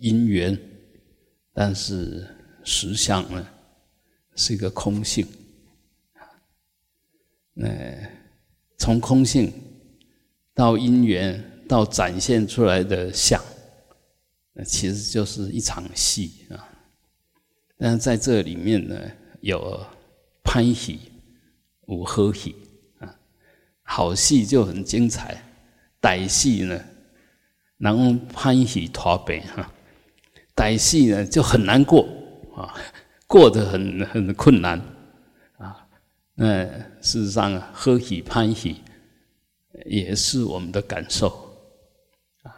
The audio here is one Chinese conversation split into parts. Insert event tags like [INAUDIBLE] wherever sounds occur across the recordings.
因缘，但是实相呢是一个空性。呃，从空性到因缘，到展现出来的相，那其实就是一场戏啊。但是在这里面呢，有欢喜，有和喜啊。好戏就很精彩，歹戏呢，然后欢喜脱悲哈，歹戏呢就很难过啊，[LAUGHS] 过得很很困难啊。那事实上，喝喜欢喜也是我们的感受啊。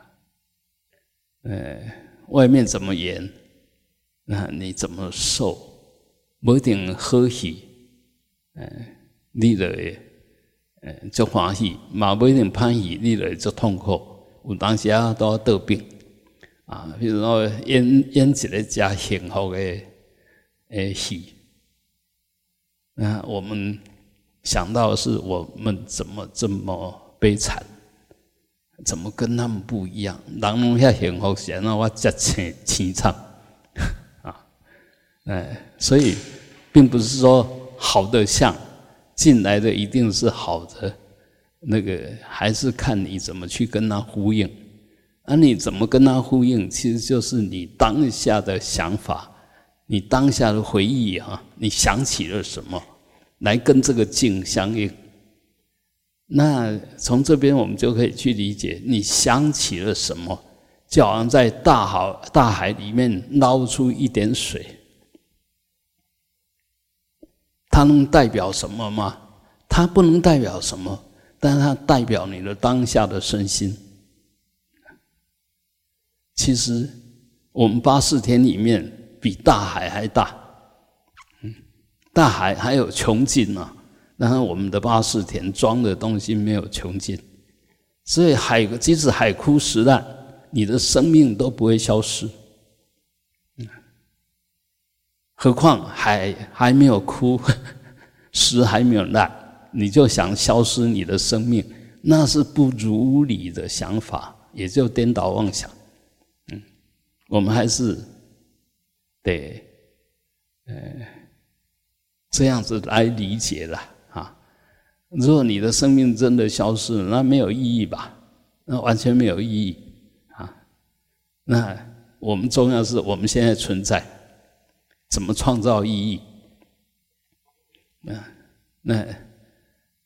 呃，外面怎么严，那你怎么受？不一定喝喜，呃，你的呃就欢喜；嘛不一定欢喜，你的就痛苦。有当时啊都要得病啊，比如说演演一个加幸福的诶戏。那我们想到是我们怎么这么悲惨，怎么跟他们不一样？人拢遐幸福，显得我这凄凄惨 [LAUGHS] 啊！哎，所以并不是说好的像进来的一定是好的，那个还是看你怎么去跟他呼应。那你怎么跟他呼应？其实就是你当下的想法。你当下的回忆哈，你想起了什么，来跟这个境相应？那从这边我们就可以去理解，你想起了什么，就好像在大好大海里面捞出一点水，它能代表什么吗？它不能代表什么，但是它代表你的当下的身心。其实我们八四天里面。比大海还大，大海还有穷尽呢，然后我们的八士田装的东西没有穷尽，所以海即使海枯石烂，你的生命都不会消失，何况海还没有枯，石还没有烂，你就想消失你的生命，那是不如理的想法，也就颠倒妄想，我们还是。对，呃，这样子来理解了啊。如果你的生命真的消失了，那没有意义吧？那完全没有意义啊。那我们重要是我们现在存在，怎么创造意义？那那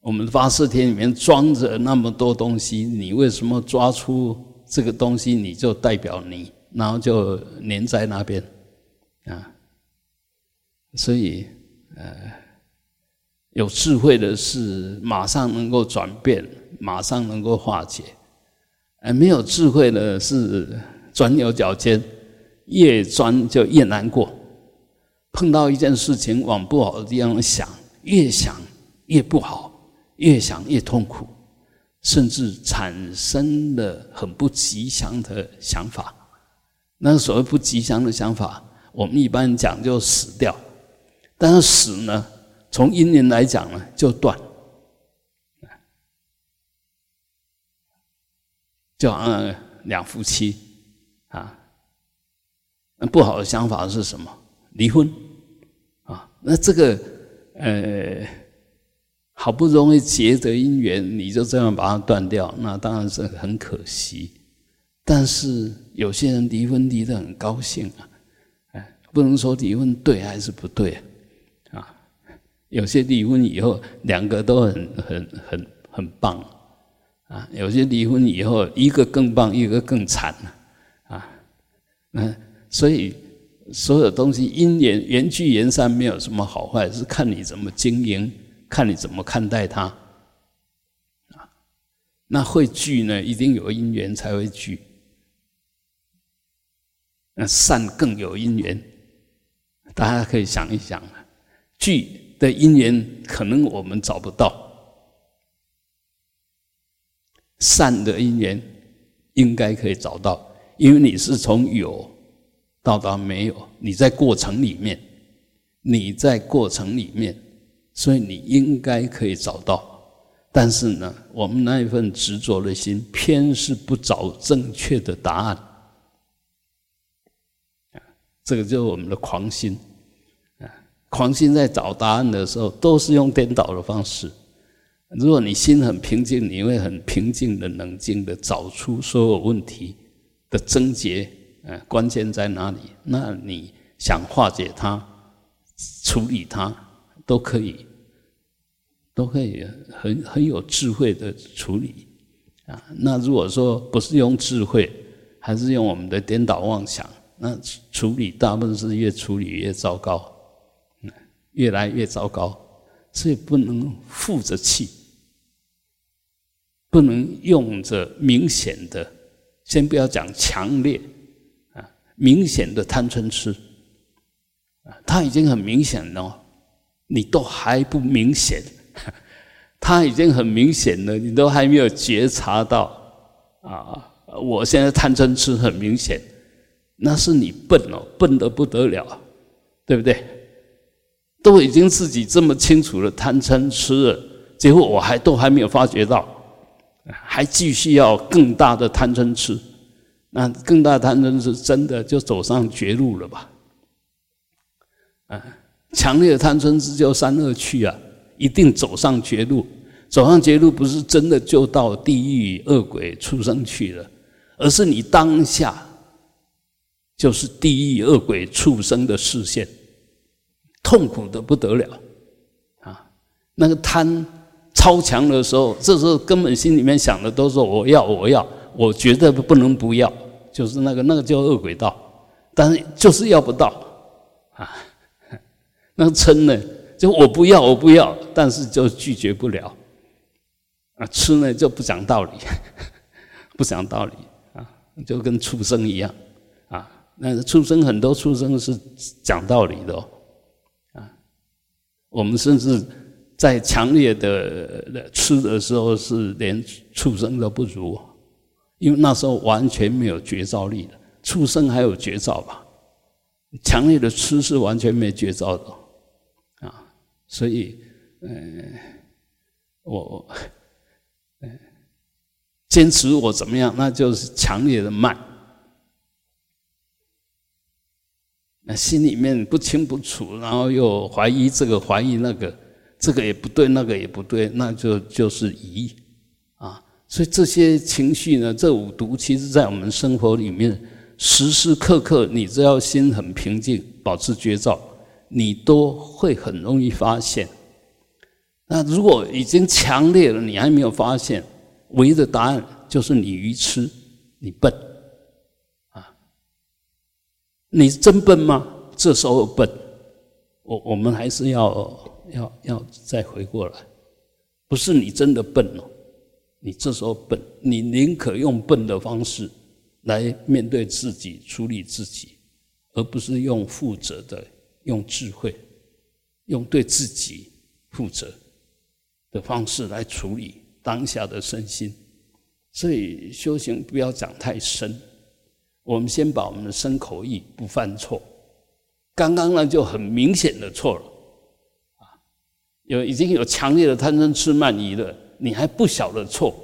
我们八四天里面装着那么多东西，你为什么抓出这个东西，你就代表你，然后就粘在那边？啊，所以呃，有智慧的是马上能够转变，马上能够化解；而没有智慧的是钻牛角尖，越钻就越难过。碰到一件事情往不好的地方想，越想越不好，越想越痛苦，甚至产生了很不吉祥的想法。那个所谓不吉祥的想法。我们一般讲就死掉，但是死呢，从因缘来讲呢，就断，就好像两夫妻啊，那不好的想法是什么？离婚啊，那这个呃，好不容易结的姻缘，你就这样把它断掉，那当然是很可惜。但是有些人离婚离得很高兴啊。不能说离婚对还是不对啊？有些离婚以后两个都很很很很棒啊，有些离婚以后一个更棒，一个更惨啊。嗯，所以所有东西因缘缘聚缘散，没有什么好坏，是看你怎么经营，看你怎么看待它啊。那会聚呢，一定有因缘才会聚。那善更有因缘。大家可以想一想啊，聚的因缘可能我们找不到，善的因缘应该可以找到，因为你是从有到达没有，你在过程里面，你在过程里面，所以你应该可以找到。但是呢，我们那一份执着的心，偏是不找正确的答案。这个就是我们的狂心啊！狂心在找答案的时候，都是用颠倒的方式。如果你心很平静，你会很平静的、冷静的找出所有问题的症结，呃，关键在哪里？那你想化解它、处理它，都可以，都可以很很有智慧的处理啊。那如果说不是用智慧，还是用我们的颠倒妄想，那处理大部分是越处理越糟糕，越来越糟糕，所以不能负着气。不能用着明显的，先不要讲强烈啊，明显的贪嗔痴啊，他已经很明显了，你都还不明显，[LAUGHS] 他已经很明显了，你都还没有觉察到啊！我现在贪嗔痴很明显，那是你笨哦，笨得不得了，对不对？都已经自己这么清楚了贪嗔痴了，结果我还都还没有发觉到。还继续要更大的贪嗔痴，那更大的贪嗔痴真的就走上绝路了吧？啊，强烈的贪嗔痴就三恶趣啊，一定走上绝路。走上绝路不是真的就到地狱恶鬼畜生去了，而是你当下就是地狱恶鬼畜生的视线，痛苦的不得了啊！那个贪。超强的时候，这时候根本心里面想的都是我要我要，我绝对不能不要，就是那个那个叫恶鬼道，但是就是要不到啊。[LAUGHS] 那个嗔呢，就我不要我不要，但是就拒绝不了啊。吃呢就不讲道理，[LAUGHS] 不讲道理啊，就跟畜生一样。那畜生很多畜生是讲道理的啊，我们甚至。在强烈的吃的时候，是连畜生都不如，因为那时候完全没有觉照力的。畜生还有觉照吧？强烈的吃是完全没觉照的啊！所以，嗯，我，嗯，坚持我怎么样，那就是强烈的慢。那心里面不清不楚，然后又怀疑这个，怀疑那个。这个也不对，那个也不对，那就就是疑啊。所以这些情绪呢，这五毒，其实在我们生活里面，时时刻刻，你只要心很平静，保持觉照，你都会很容易发现。那如果已经强烈了，你还没有发现，唯一的答案就是你愚痴，你笨。你真笨吗？这时候笨，我我们还是要。要要再回过来，不是你真的笨哦，你这时候笨，你宁可用笨的方式来面对自己、处理自己，而不是用负责的、用智慧、用对自己负责的方式来处理当下的身心。所以修行不要讲太深，我们先把我们的身口意不犯错。刚刚呢就很明显的错了。啊有已经有强烈的贪嗔痴慢疑了，你还不晓得错，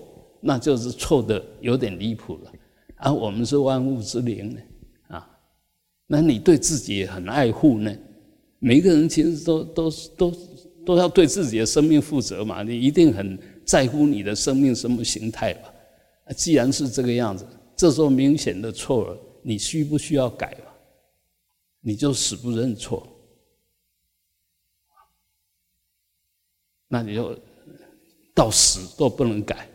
那就是错的有点离谱了。而我们是万物之灵呢，啊，那你对自己也很爱护呢。每一个人其实都都都都要对自己的生命负责嘛，你一定很在乎你的生命什么形态吧？既然是这个样子，这时候明显的错了，你需不需要改吧？你就死不认错。那你就到死都不能改，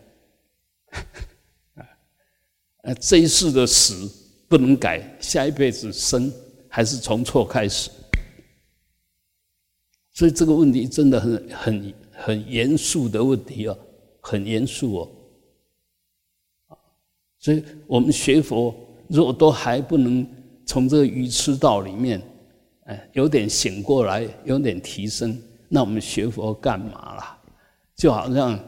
[LAUGHS] 啊，这一世的死不能改，下一辈子生还是从错开始，所以这个问题真的很很很严肃的问题啊，很严肃哦，所以我们学佛如果都还不能从这个愚痴道里面，哎，有点醒过来，有点提升。那我们学佛干嘛啦？就好像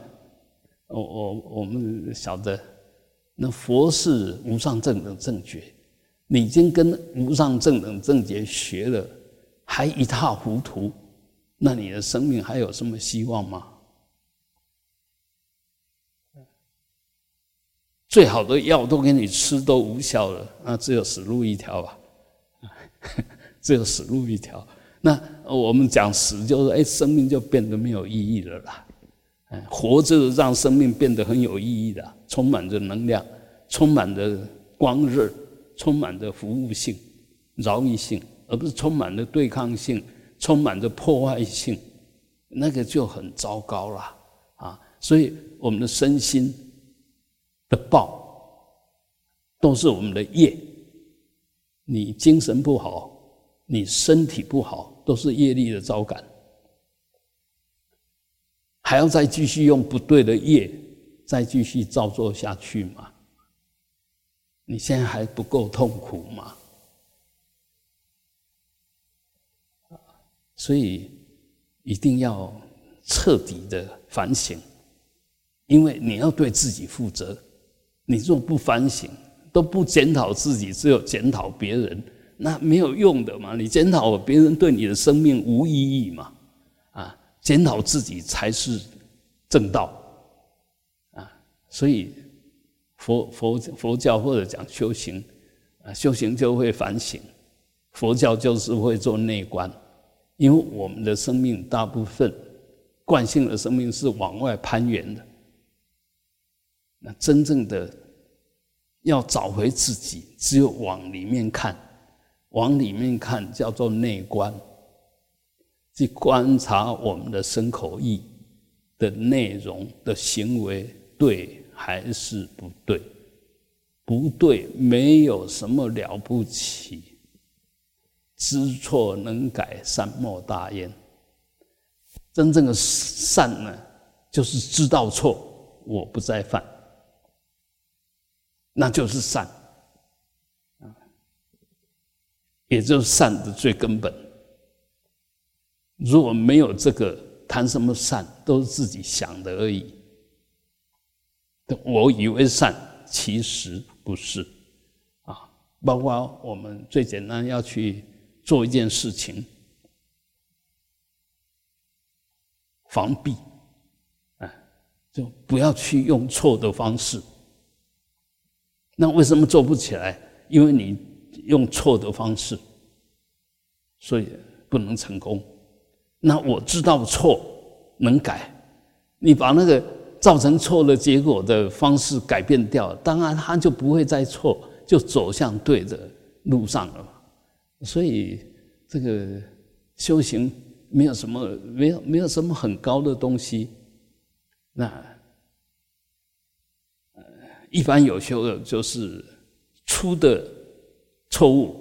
我我我们晓得，那佛是无上正等正觉，你已经跟无上正等正觉学了，还一塌糊涂，那你的生命还有什么希望吗？最好的药都给你吃都无效了，那只有死路一条吧。[LAUGHS] 只有死路一条。那我们讲死，就是哎，生命就变得没有意义了啦。哎，活着让生命变得很有意义的，充满着能量，充满着光热，充满着服务性、饶益性，而不是充满着对抗性、充满着破坏性，那个就很糟糕了啊！所以我们的身心的报都是我们的业，你精神不好。你身体不好，都是业力的招感，还要再继续用不对的业，再继续照做下去吗？你现在还不够痛苦吗？所以一定要彻底的反省，因为你要对自己负责。你若不反省，都不检讨自己，只有检讨别人。那没有用的嘛！你检讨别人对你的生命无意义嘛？啊，检讨自己才是正道啊！所以佛佛佛教或者讲修行啊，修行就会反省，佛教就是会做内观，因为我们的生命大部分惯性的生命是往外攀援的，那真正的要找回自己，只有往里面看。往里面看，叫做内观，去观察我们的身口意的内容的行为，对还是不对？不对，没有什么了不起。知错能改，善莫大焉。真正的善呢，就是知道错，我不再犯，那就是善。也就是善的最根本。如果没有这个，谈什么善都是自己想的而已。我以为善，其实不是啊。包括我们最简单要去做一件事情，防避，哎，就不要去用错的方式。那为什么做不起来？因为你。用错的方式，所以不能成功。那我知道错能改，你把那个造成错的结果的方式改变掉，当然他就不会再错，就走向对的路上了。所以这个修行没有什么，没有没有什么很高的东西。那，一般有修的，就是出的。错误，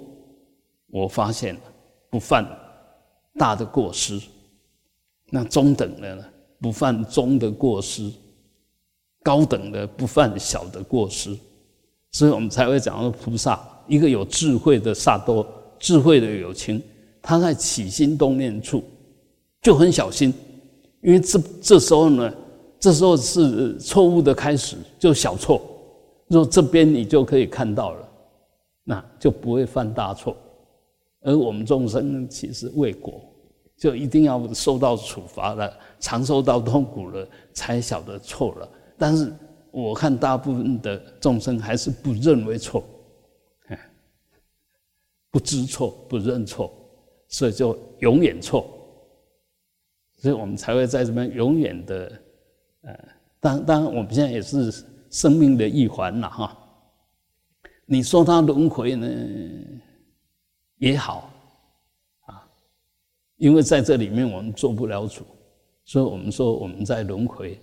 我发现了，不犯大的过失。那中等的呢？不犯中的过失；高等的不犯小的过失。所以我们才会讲到菩萨，一个有智慧的萨多，智慧的有情，他在起心动念处就很小心，因为这这时候呢，这时候是错误的开始，就小错。若这边你就可以看到了。那就不会犯大错，而我们众生其实为果，就一定要受到处罚了，常受到痛苦了，才晓得错了。但是我看大部分的众生还是不认为错，不知错，不认错，所以就永远错。所以我们才会在这边永远的，呃，当当然我们现在也是生命的一环了哈。你说他轮回呢也好啊，因为在这里面我们做不了主，所以我们说我们在轮回。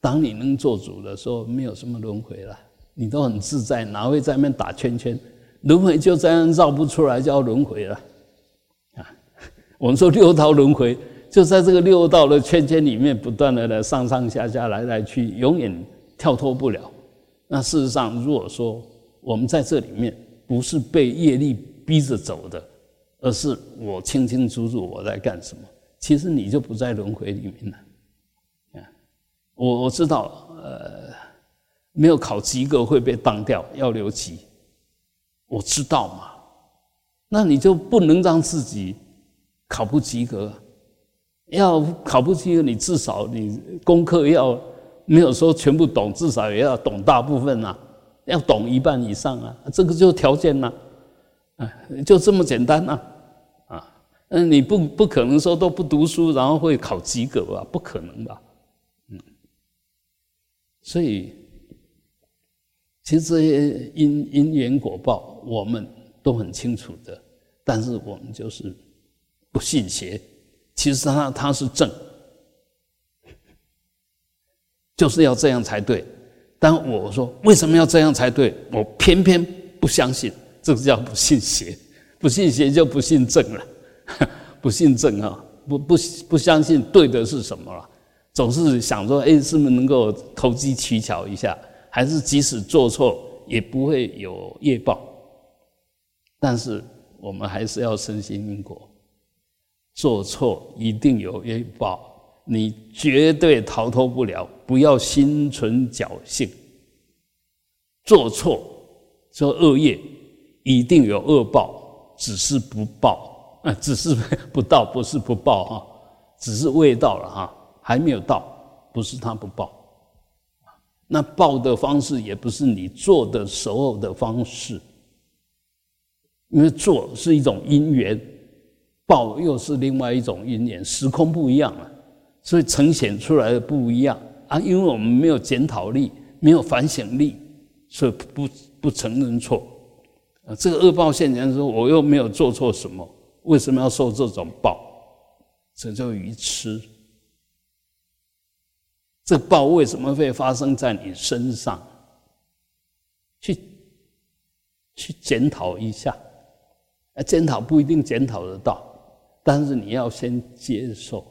当你能做主的时候，没有什么轮回了，你都很自在，哪会在那边打圈圈？轮回就这样绕不出来，叫轮回了啊！我们说六道轮回，就在这个六道的圈圈里面，不断的来上上下下来来去，永远跳脱不了。那事实上，如果说我们在这里面不是被业力逼着走的，而是我清清楚楚我在干什么。其实你就不在轮回里面了。啊，我我知道，呃，没有考及格会被当掉，要留级。我知道嘛，那你就不能让自己考不及格。要考不及格，你至少你功课要没有说全部懂，至少也要懂大部分啊。要懂一半以上啊，这个就条件呐，啊，就这么简单呐，啊嗯，你不不可能说都不读书，然后会考及格吧？不可能吧？嗯，所以其实因因缘果报，我们都很清楚的，但是我们就是不信邪。其实他他是正，就是要这样才对。但我说为什么要这样才对？我偏偏不相信，这个叫不信邪。[LAUGHS] 不信邪就不信正了，[LAUGHS] 不信正啊，不不不相信对的是什么了，总是想说，哎，是不是能够投机取巧一下？还是即使做错也不会有业报？但是我们还是要深信因果。做错一定有业报，你绝对逃脱不了。不要心存侥幸，做错做恶业一定有恶报，只是不报啊，只是 [LAUGHS] 不到，不是不报哈，只是未到了哈，还没有到，不是他不报。那报的方式也不是你做的时候的方式，因为做是一种因缘。报又是另外一种因缘，时空不一样了，所以呈现出来的不一样啊。因为我们没有检讨力，没有反省力，所以不不承认错啊。这个恶报现前说，我又没有做错什么，为什么要受这种报？这叫愚痴。这报为什么会发生在你身上？去去检讨一下，啊，检讨不一定检讨得到。但是你要先接受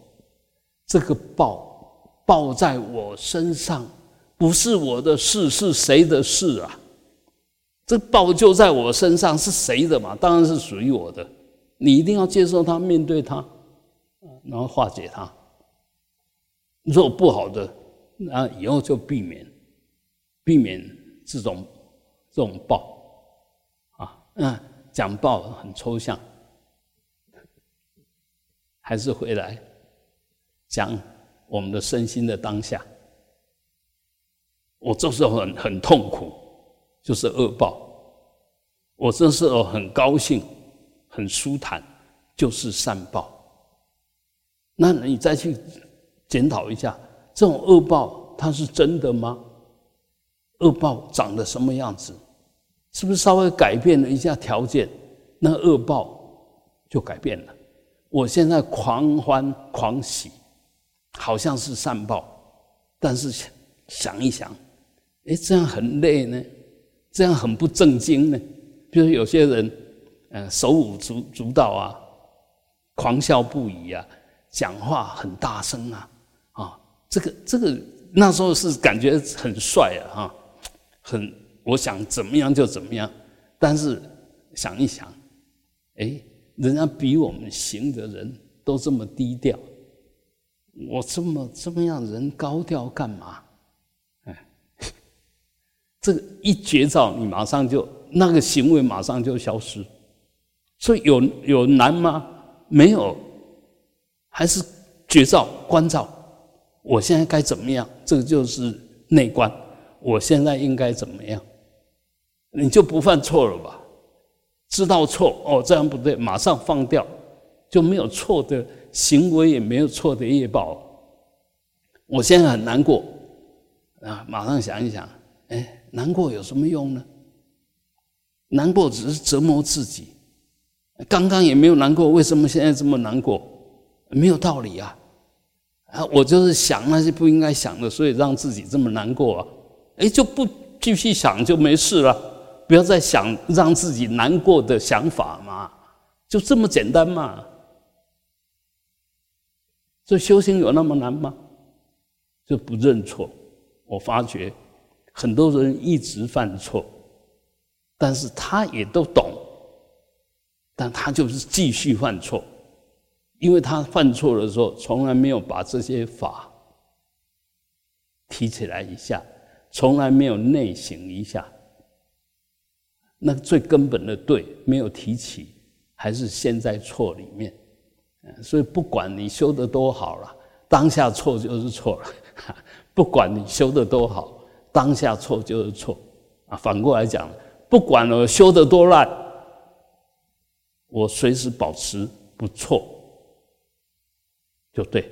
这个报报在我身上，不是我的事，是谁的事啊？这报就在我身上，是谁的嘛？当然是属于我的。你一定要接受它，面对它，然后化解它。你说我不好的，那以后就避免，避免这种这种报啊。那讲报很抽象。还是回来讲我们的身心的当下。我这时候很很痛苦，就是恶报；我这时候很高兴、很舒坦，就是善报。那你再去检讨一下，这种恶报它是真的吗？恶报长得什么样子？是不是稍微改变了一下条件，那恶报就改变了？我现在狂欢狂喜，好像是善报，但是想想一想，哎，这样很累呢，这样很不正经呢。比如有些人，嗯，手舞足足蹈啊，狂笑不已啊，讲话很大声啊，啊，这个这个那时候是感觉很帅啊，哈，很我想怎么样就怎么样，但是想一想，哎。人家比我们行的人都这么低调，我这么这么样人高调干嘛？哎，[LAUGHS] 这个一绝照，你马上就那个行为马上就消失。所以有有难吗？没有，还是绝照关照。我现在该怎么样？这个就是内观。我现在应该怎么样？你就不犯错了吧？知道错哦，这样不对，马上放掉，就没有错的行为，也没有错的业报。我现在很难过啊，马上想一想，哎，难过有什么用呢？难过只是折磨自己。刚刚也没有难过，为什么现在这么难过？没有道理啊！啊，我就是想那些不应该想的，所以让自己这么难过啊。哎，就不继续想就没事了。不要再想让自己难过的想法嘛，就这么简单嘛。这修行有那么难吗？就不认错。我发觉很多人一直犯错，但是他也都懂，但他就是继续犯错，因为他犯错的时候从来没有把这些法提起来一下，从来没有内省一下。那最根本的对没有提起，还是陷在错里面，所以不管你修的多好了，当下错就是错了；[LAUGHS] 不管你修的多好，当下错就是错。啊，反过来讲，不管我修的多烂，我随时保持不错。就对。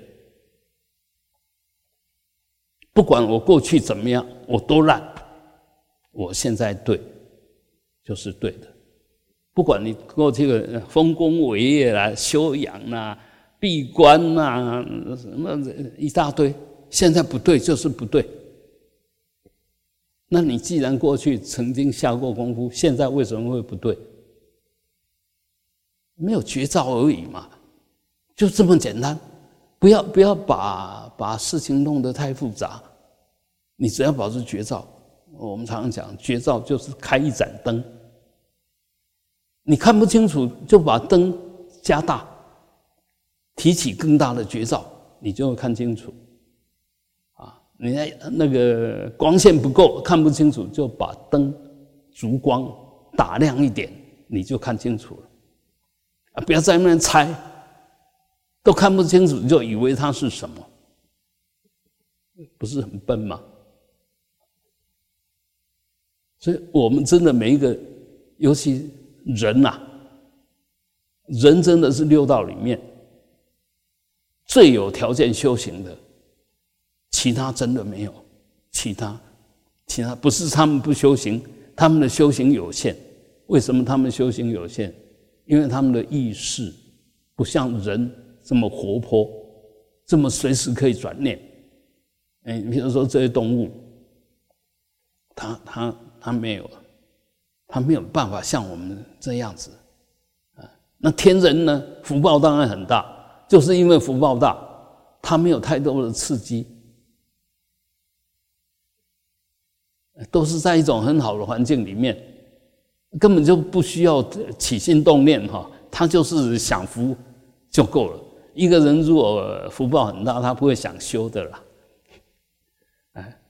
不管我过去怎么样，我都烂，我现在对，就是对的。不管你过去的丰功伟业啦、修养啦、闭关啦，什么一大堆，现在不对就是不对。那你既然过去曾经下过功夫，现在为什么会不对？没有绝招而已嘛，就这么简单。不要不要把把事情弄得太复杂，你只要保持绝招。我们常常讲，绝招就是开一盏灯，你看不清楚就把灯加大，提起更大的绝招，你就会看清楚。啊，你那那个光线不够，看不清楚，就把灯烛光打亮一点，你就看清楚了。啊，不要在那边猜。都看不清楚，就以为它是什么，不是很笨吗？所以，我们真的每一个，尤其人呐，人真的是六道里面最有条件修行的，其他真的没有，其他，其他不是他们不修行，他们的修行有限。为什么他们修行有限？因为他们的意识不像人。这么活泼，这么随时可以转念，哎，比如说这些动物，它它它没有，他没有办法像我们这样子，啊，那天人呢，福报当然很大，就是因为福报大，他没有太多的刺激，都是在一种很好的环境里面，根本就不需要起心动念哈，他就是享福就够了。一个人如果福报很大，他不会想修的啦。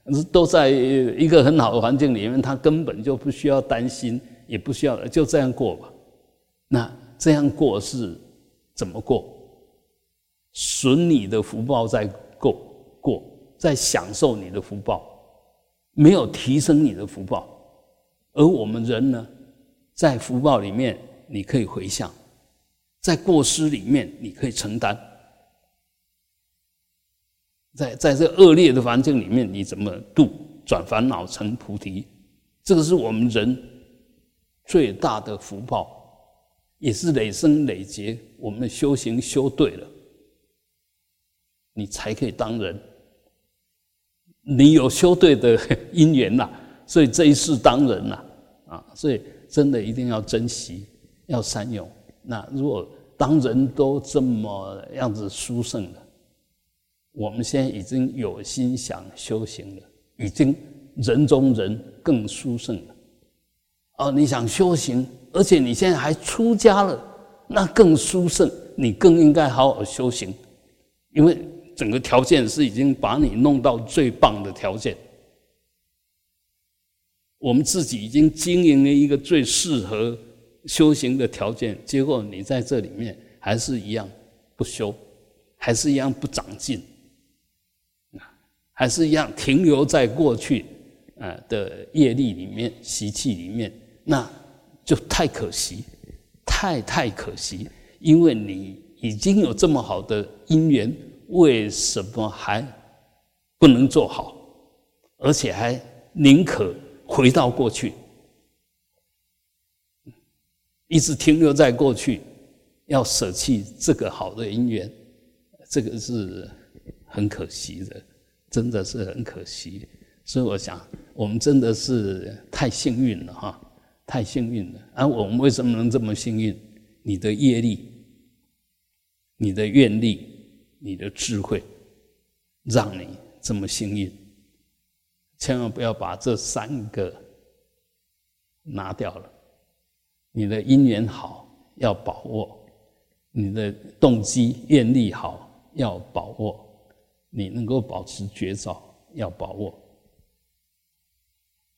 哎，都在一个很好的环境里面，他根本就不需要担心，也不需要就这样过吧。那这样过是怎么过？损你的福报在过过，在享受你的福报，没有提升你的福报。而我们人呢，在福报里面，你可以回向。在过失里面，你可以承担；在在这恶劣的环境里面，你怎么度转烦恼成菩提？这个是我们人最大的福报，也是累生累劫。我们修行修对了，你才可以当人。你有修对的 [LAUGHS] 因缘呐，所以这一世当人呐，啊，所以真的一定要珍惜，要善用。那如果当人都这么样子殊胜了，我们现在已经有心想修行了，已经人中人更殊胜了。哦，你想修行，而且你现在还出家了，那更殊胜，你更应该好好修行，因为整个条件是已经把你弄到最棒的条件。我们自己已经经营了一个最适合。修行的条件，结果你在这里面还是一样不修，还是一样不长进，还是一样停留在过去啊的业力里面、习气里面，那就太可惜，太太可惜，因为你已经有这么好的因缘，为什么还不能做好，而且还宁可回到过去？一直停留在过去，要舍弃这个好的姻缘，这个是很可惜的，真的是很可惜。所以我想，我们真的是太幸运了哈，太幸运了。而我们为什么能这么幸运？你的业力、你的愿力、你的智慧，让你这么幸运。千万不要把这三个拿掉了。你的因缘好要把握，你的动机愿力好要把握，你能够保持绝招要把握。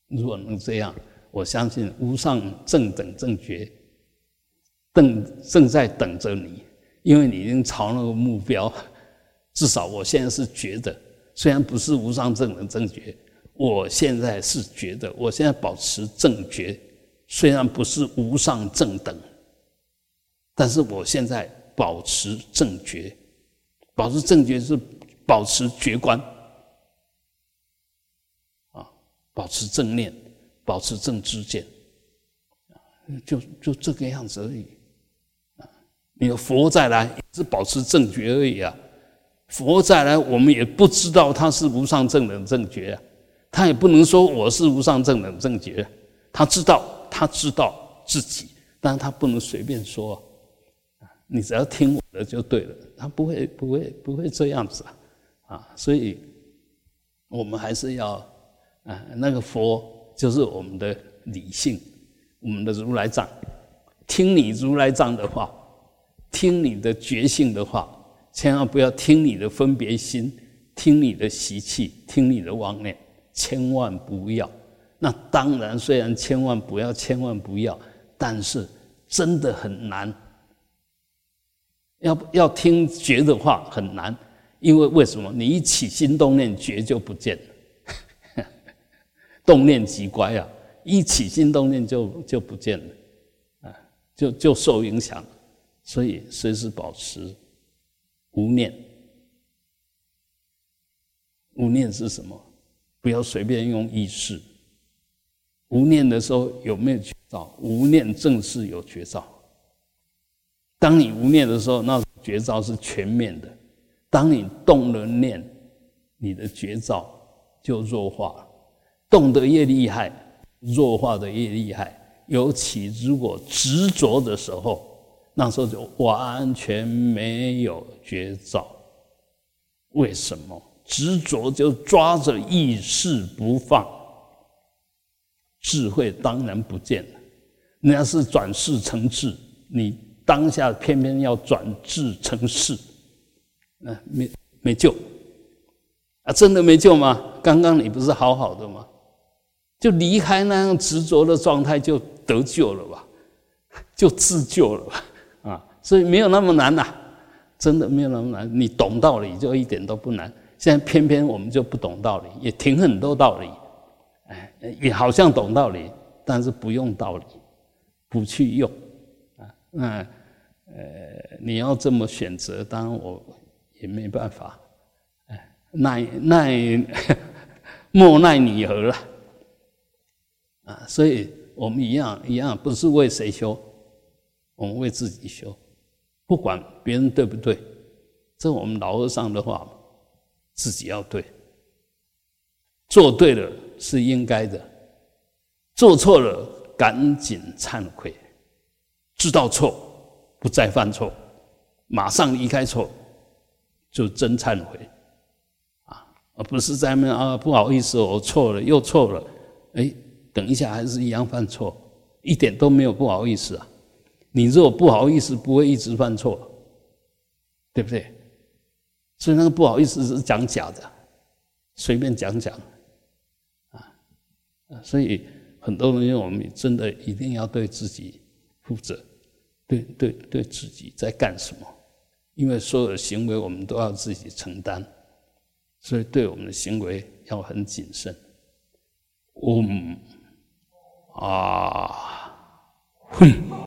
如果能这样，我相信无上正等正觉正正在等着你，因为你已经朝那个目标。至少我现在是觉得，虽然不是无上正等正觉，我现在是觉得，我现在保持正觉。虽然不是无上正等，但是我现在保持正觉，保持正觉是保持觉观，啊，保持正念，保持正知见，就就这个样子而已。啊，你的佛再来也是保持正觉而已啊。佛再来，我们也不知道他是无上正等正觉啊，他也不能说我是无上正等正觉，他知道，他知道自己，但是他不能随便说。你只要听我的就对了，他不会不会不会这样子啊，啊，所以我们还是要啊，那个佛就是我们的理性，我们的如来藏，听你如来藏的话，听你的觉性的话，千万不要听你的分别心，听你的习气，听你的妄念，千万不要。那当然，虽然千万不要，千万不要，但是真的很难。要要听觉的话很难，因为为什么？你一起心动念，觉就不见了。动念极乖啊，一起心动念就就不见了，啊，就就受影响。所以随时保持无念。无念是什么？不要随便用意识。无念的时候有没有觉照？无念正是有觉照。当你无念的时候，那绝招是全面的；当你动了念，你的绝招就弱化。动得越厉害，弱化的越厉害。尤其如果执着的时候，那时候就完全没有绝招。为什么？执着就抓着意识不放，智慧当然不见了。那要是转世成智，你。当下偏偏要转智成事，那没没救啊！真的没救吗？刚刚你不是好好的吗？就离开那样执着的状态，就得救了吧？就自救了吧？啊！所以没有那么难呐，真的没有那么难。你懂道理就一点都不难。现在偏偏我们就不懂道理，也挺很多道理，哎，也好像懂道理，但是不用道理，不去用啊，那。呃，你要这么选择，当然我也没办法，哎，奈奈 [LAUGHS] 莫奈你何了啊！所以我们一样一样，不是为谁修，我们为自己修，不管别人对不对，这我们老和尚的话，自己要对，做对了是应该的，做错了赶紧忏悔，知道错。不再犯错，马上离开错，就真忏悔，啊，而不是在那啊不好意思，我错了又错了，哎，等一下还是一样犯错，一点都没有不好意思啊。你如果不好意思，不会一直犯错，对不对？所以那个不好意思是讲假的，随便讲讲，啊，所以很多东西我们真的一定要对自己负责。对对对，自己在干什么？因为所有的行为我们都要自己承担，所以对我们的行为要很谨慎。嗯，啊，哼。